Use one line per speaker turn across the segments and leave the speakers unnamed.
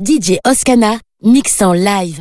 DJ Oscana, mix en live.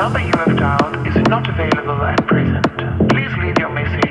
number you have dialed is not available at present. Please leave your message.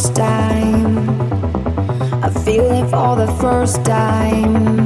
first
time. I feel it for the first time.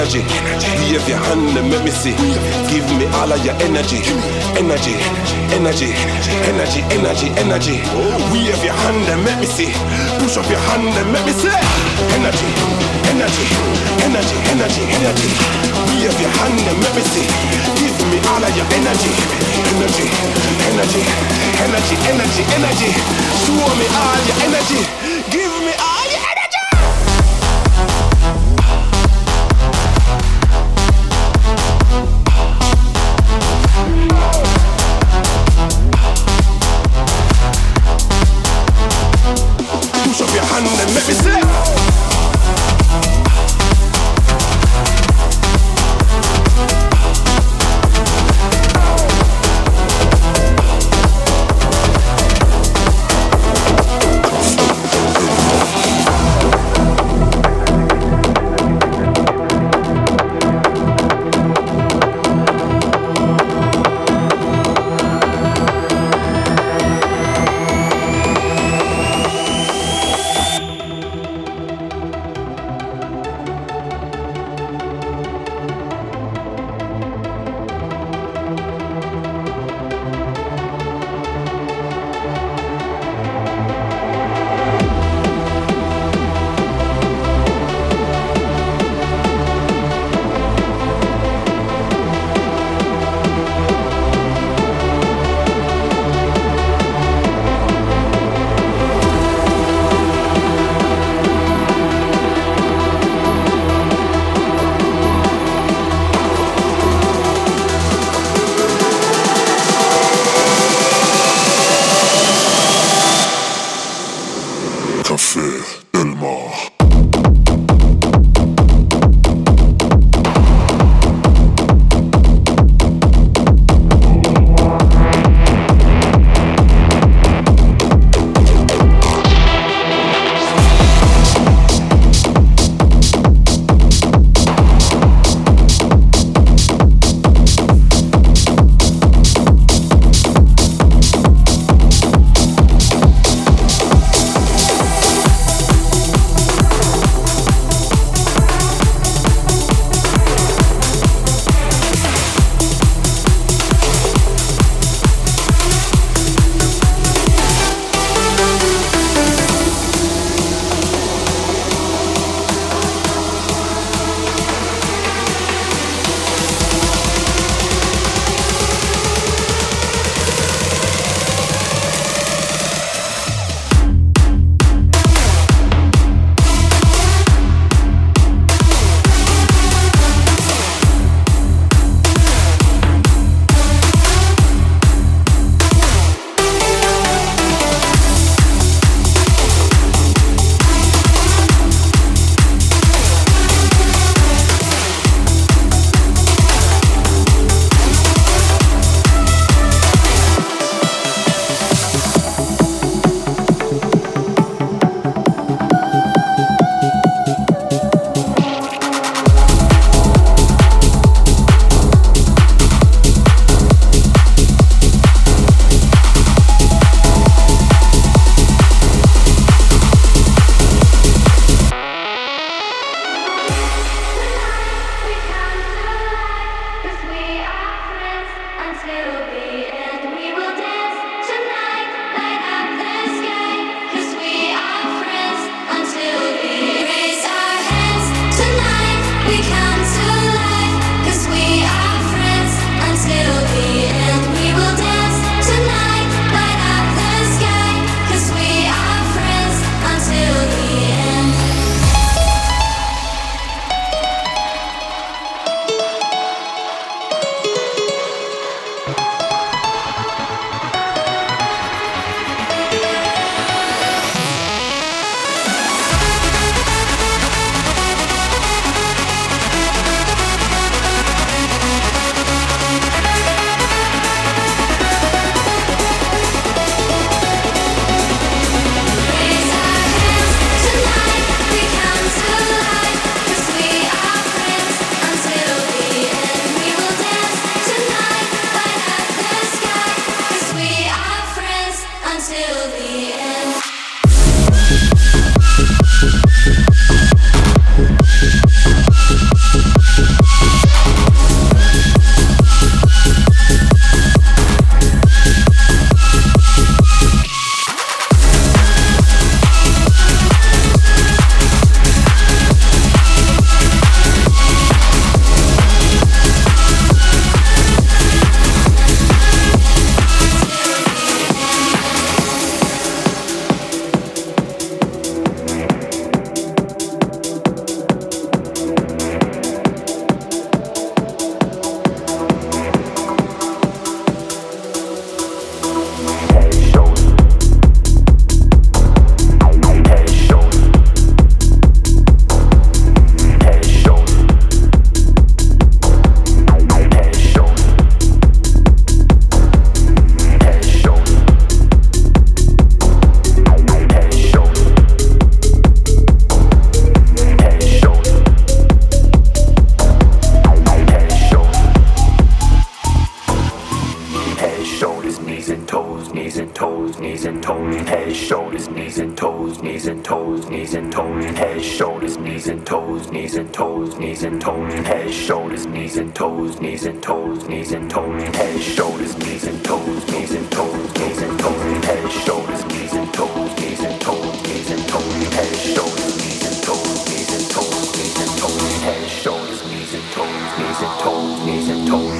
energy. Wave your hand and let me see. Give me all of your energy. Energy, energy, energy, energy, energy. Wave your hand and let me
see. Push up
your hand and let me see. Energy, energy, energy, energy, energy. Wave your hand and let me
see. Give me all of your energy. Energy, energy, energy, energy, energy. Show me all your
energy. Toes,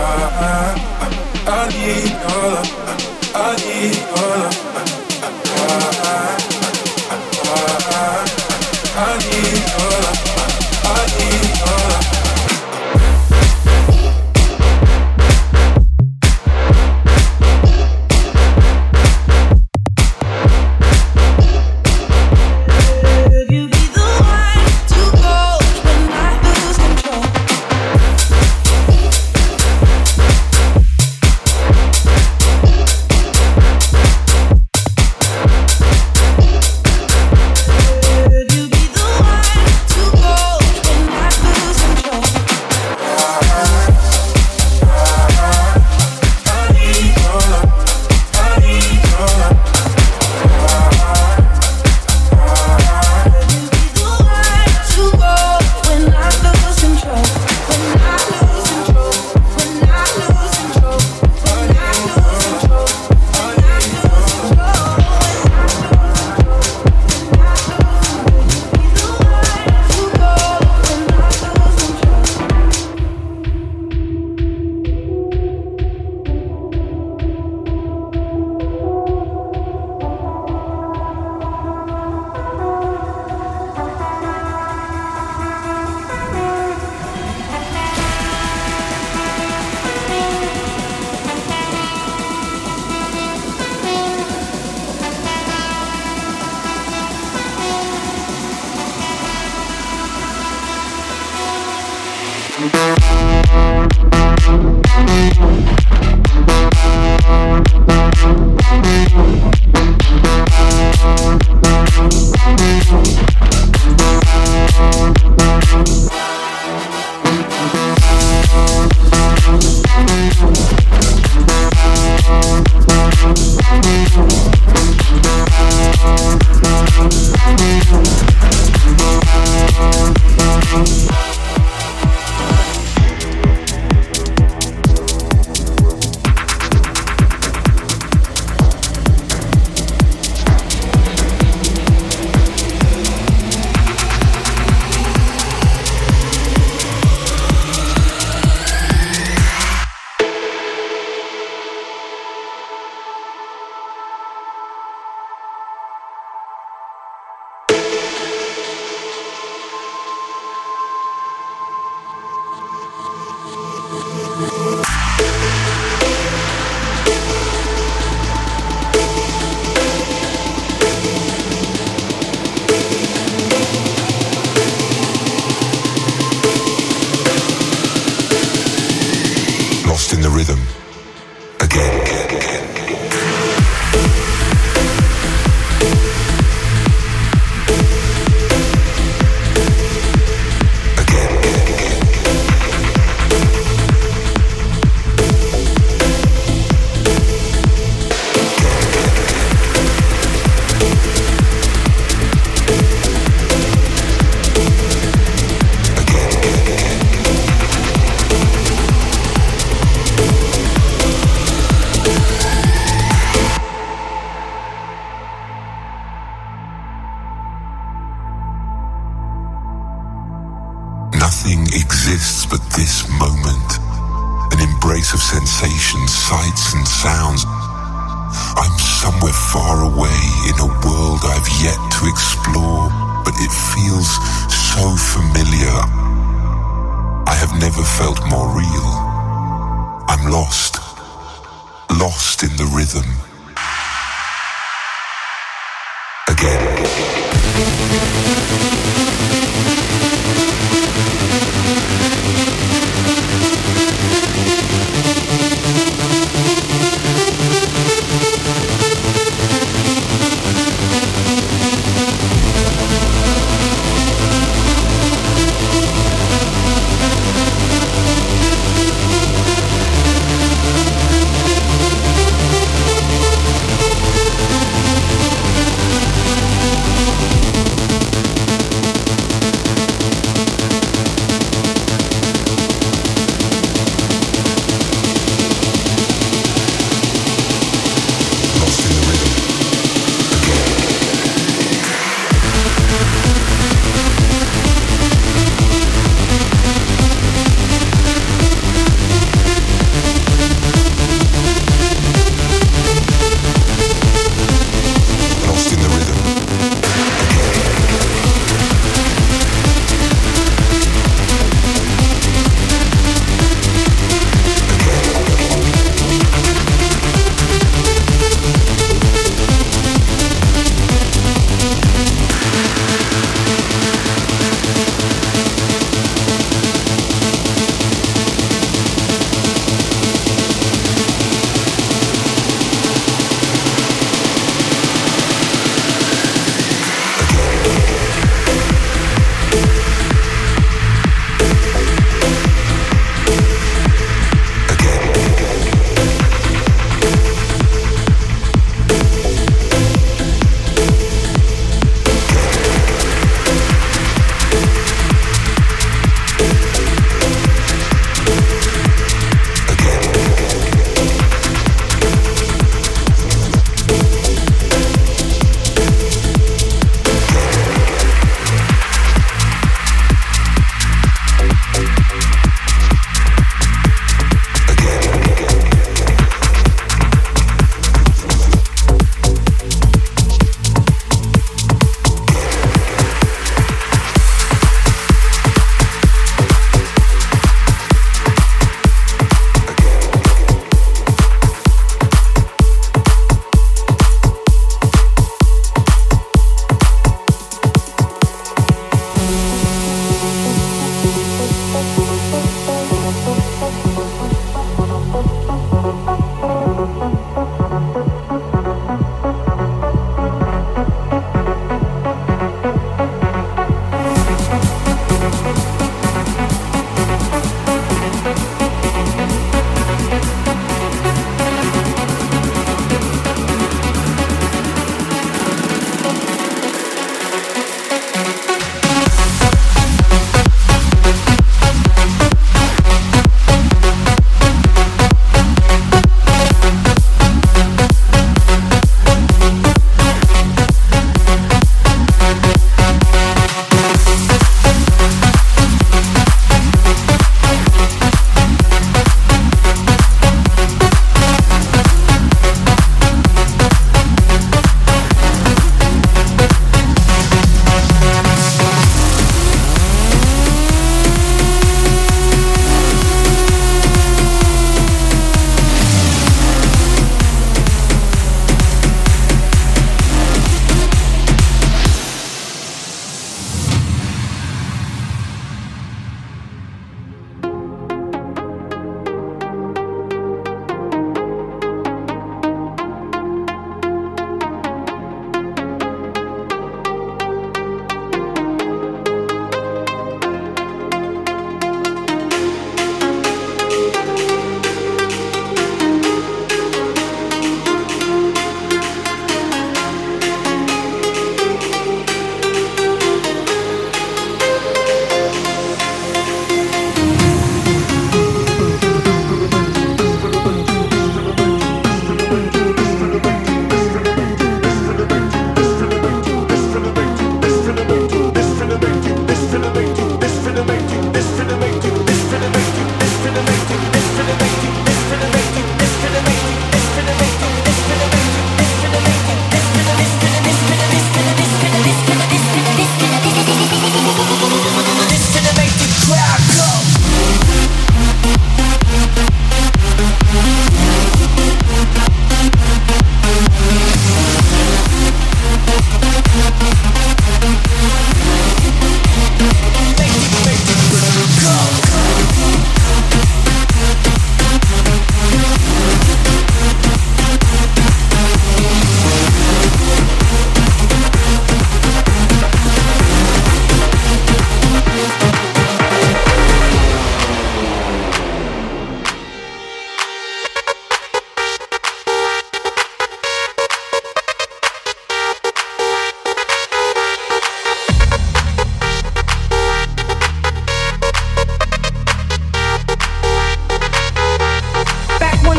I need all of, I need your love.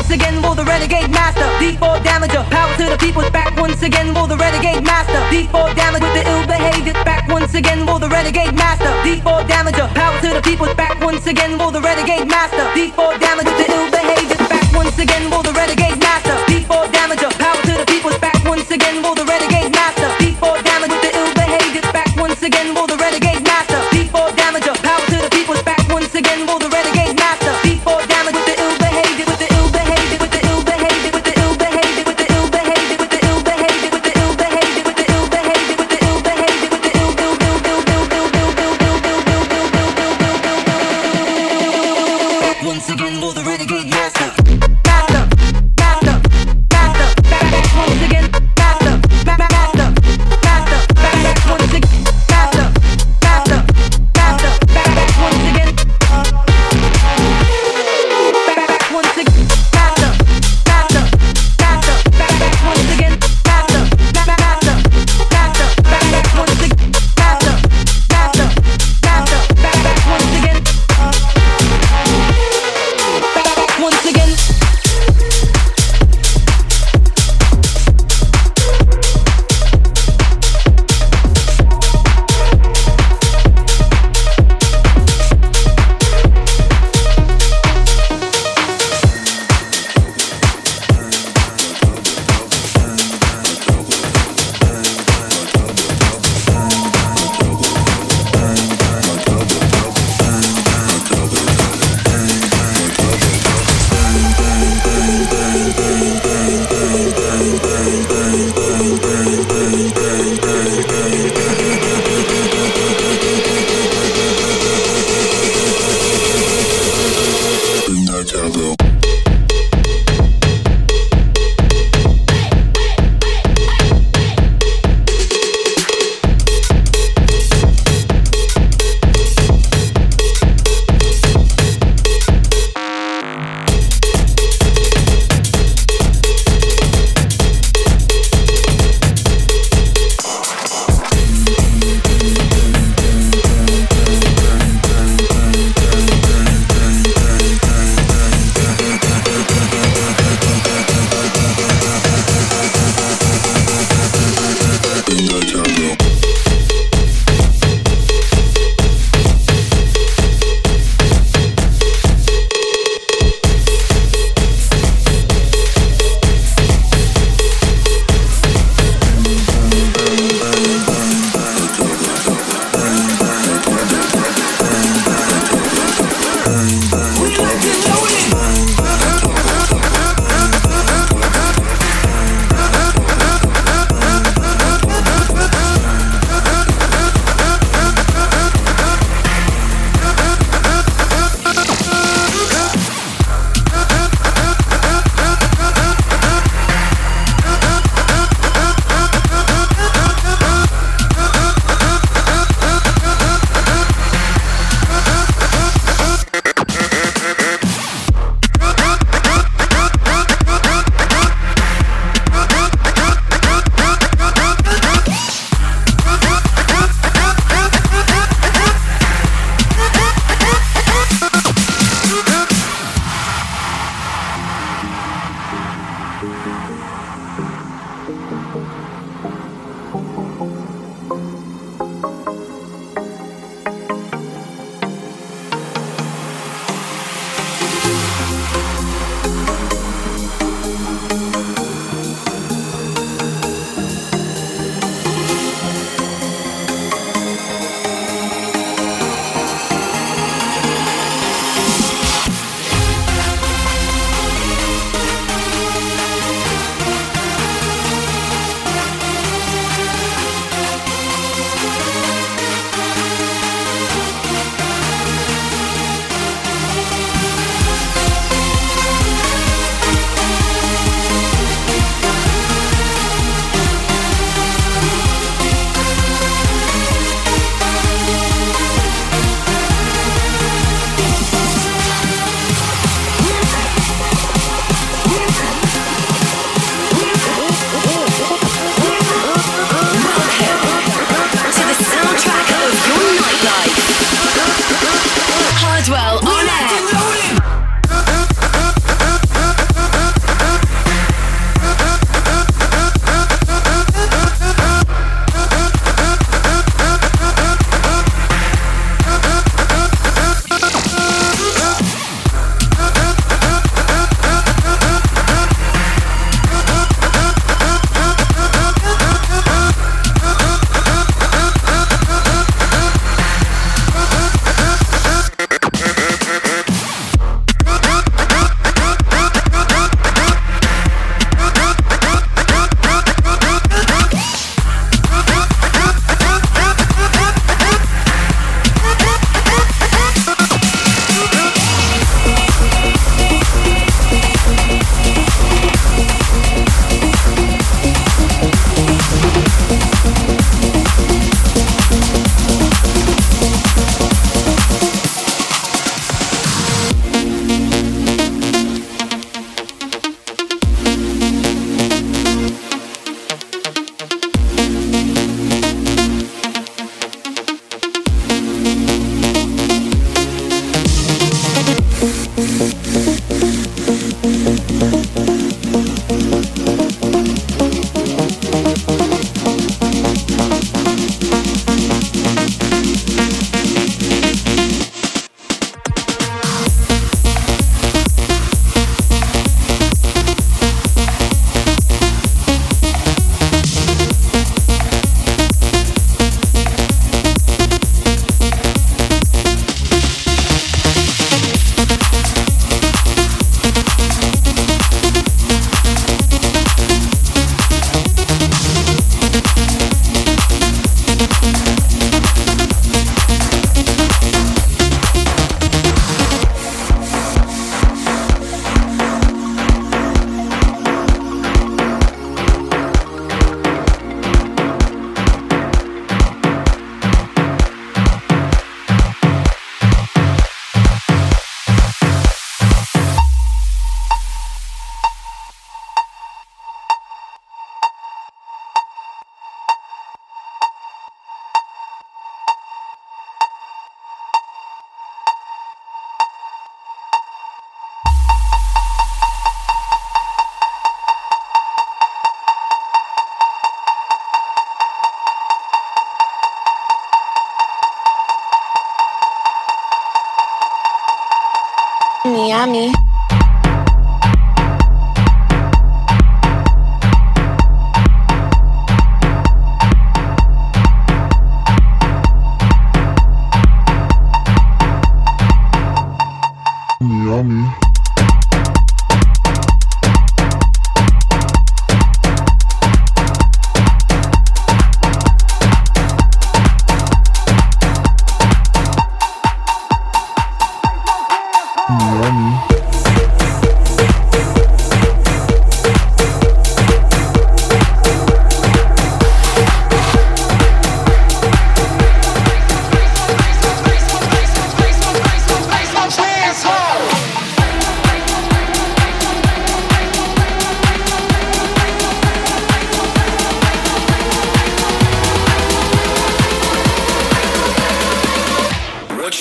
once again will the renegade master. D4 damager, power to the people. Back once again will the renegade master. D4 damage with the ill behavior. Back once again will the renegade master. D4 damager, power to the people. Back once again will the renegade master. D4 damage with the ill behavior. Back once again will the renegade master. D4 damager, power to the people. Back once again will the renegade master. D4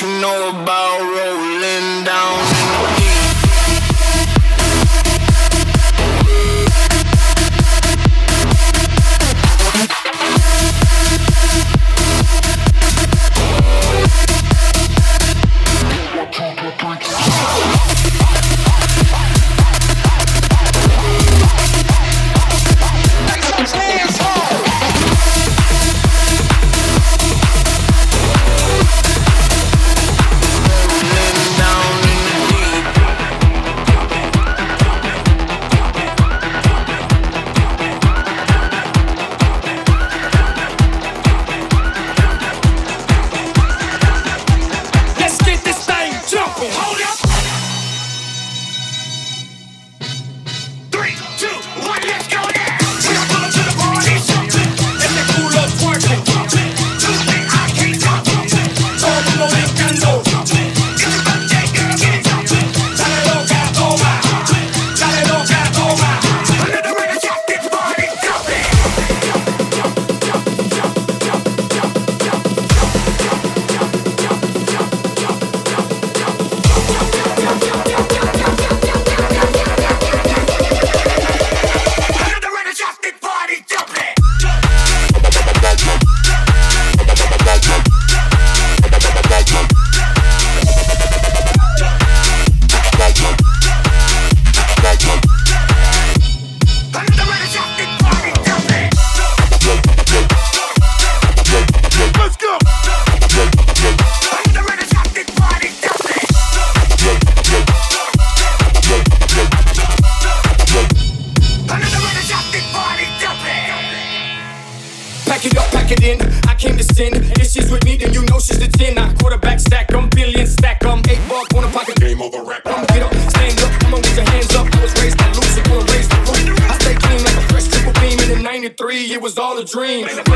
you know about rolling
it